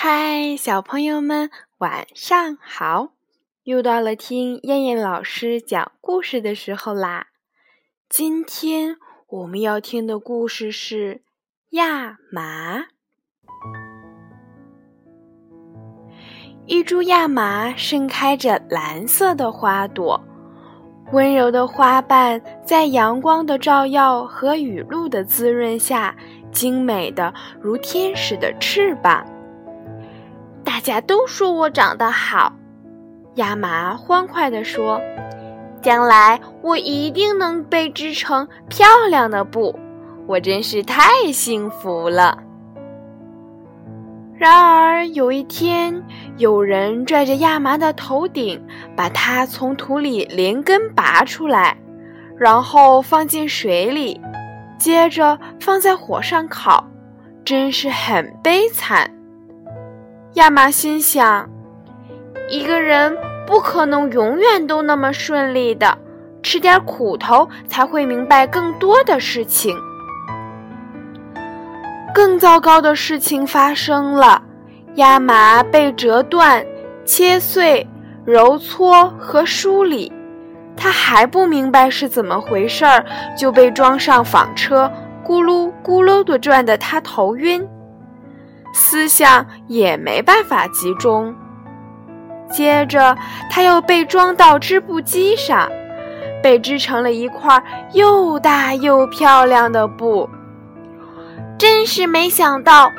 嗨，小朋友们，晚上好！又到了听燕燕老师讲故事的时候啦。今天我们要听的故事是《亚麻》。一株亚麻盛开着蓝色的花朵，温柔的花瓣在阳光的照耀和雨露的滋润下，精美的如天使的翅膀。大家都说我长得好，亚麻欢快地说：“将来我一定能被织成漂亮的布，我真是太幸福了。”然而有一天，有人拽着亚麻的头顶，把它从土里连根拔出来，然后放进水里，接着放在火上烤，真是很悲惨。亚麻心想：“一个人不可能永远都那么顺利的，吃点苦头才会明白更多的事情。”更糟糕的事情发生了，亚麻被折断、切碎、揉搓和梳理，他还不明白是怎么回事儿，就被装上纺车，咕噜咕噜地转得他头晕。思想也没办法集中。接着，他又被装到织布机上，被织成了一块又大又漂亮的布。真是没想到，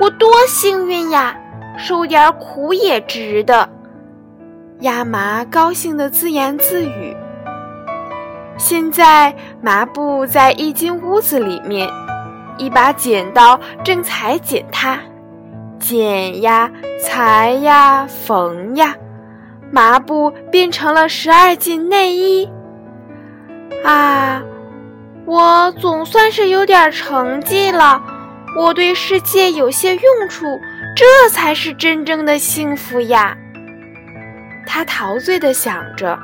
我多幸运呀！受点苦也值得。亚麻高兴地自言自语。现在，麻布在一间屋子里面，一把剪刀正裁剪它。剪呀，裁呀，缝呀，麻布变成了十二件内衣。啊，我总算是有点成绩了，我对世界有些用处，这才是真正的幸福呀！他陶醉地想着。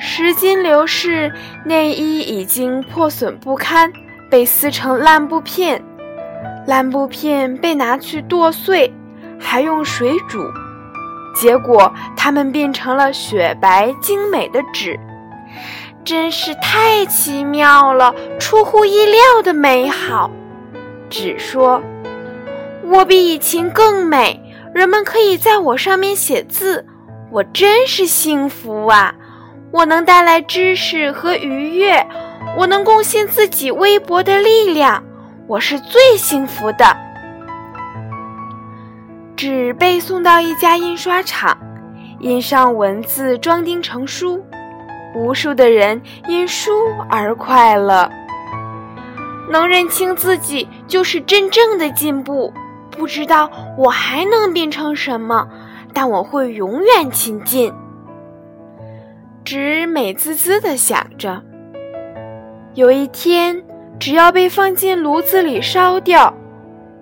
时间流逝，内衣已经破损不堪，被撕成烂布片。烂布片被拿去剁碎，还用水煮，结果它们变成了雪白精美的纸，真是太奇妙了，出乎意料的美好。纸说：“我比以前更美，人们可以在我上面写字，我真是幸福啊！我能带来知识和愉悦，我能贡献自己微薄的力量。”我是最幸福的。纸被送到一家印刷厂，印上文字，装订成书。无数的人因书而快乐。能认清自己就是真正的进步。不知道我还能变成什么，但我会永远前进。纸美滋滋的想着。有一天。只要被放进炉子里烧掉，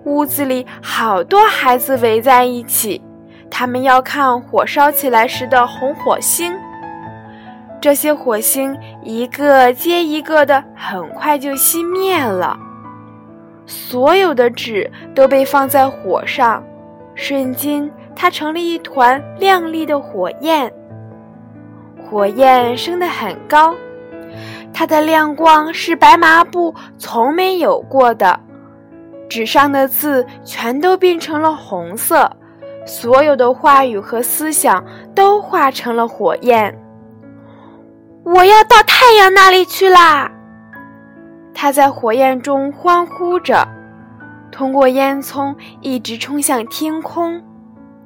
屋子里好多孩子围在一起，他们要看火烧起来时的红火星。这些火星一个接一个的，很快就熄灭了。所有的纸都被放在火上，瞬间它成了一团亮丽的火焰。火焰升得很高。它的亮光是白麻布从没有过的，纸上的字全都变成了红色，所有的话语和思想都化成了火焰。我要到太阳那里去啦！他在火焰中欢呼着，通过烟囱一直冲向天空，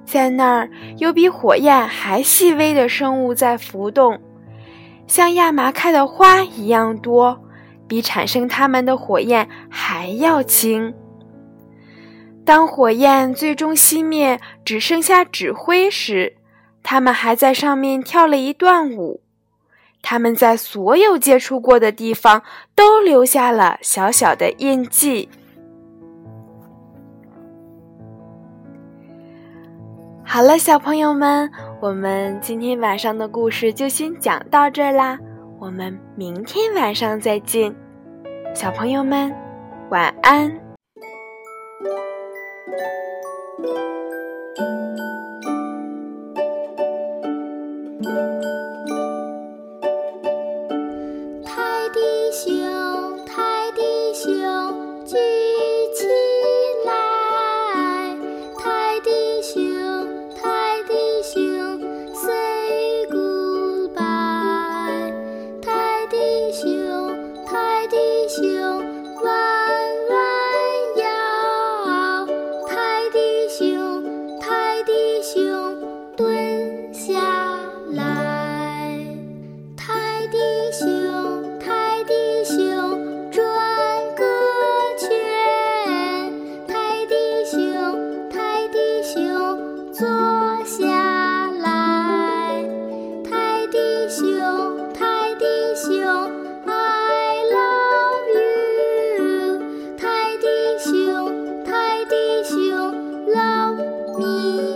在那儿有比火焰还细微的生物在浮动。像亚麻开的花一样多，比产生它们的火焰还要轻。当火焰最终熄灭，只剩下纸灰时，它们还在上面跳了一段舞。它们在所有接触过的地方都留下了小小的印记。好了，小朋友们。我们今天晚上的故事就先讲到这啦，我们明天晚上再见，小朋友们，晚安。me.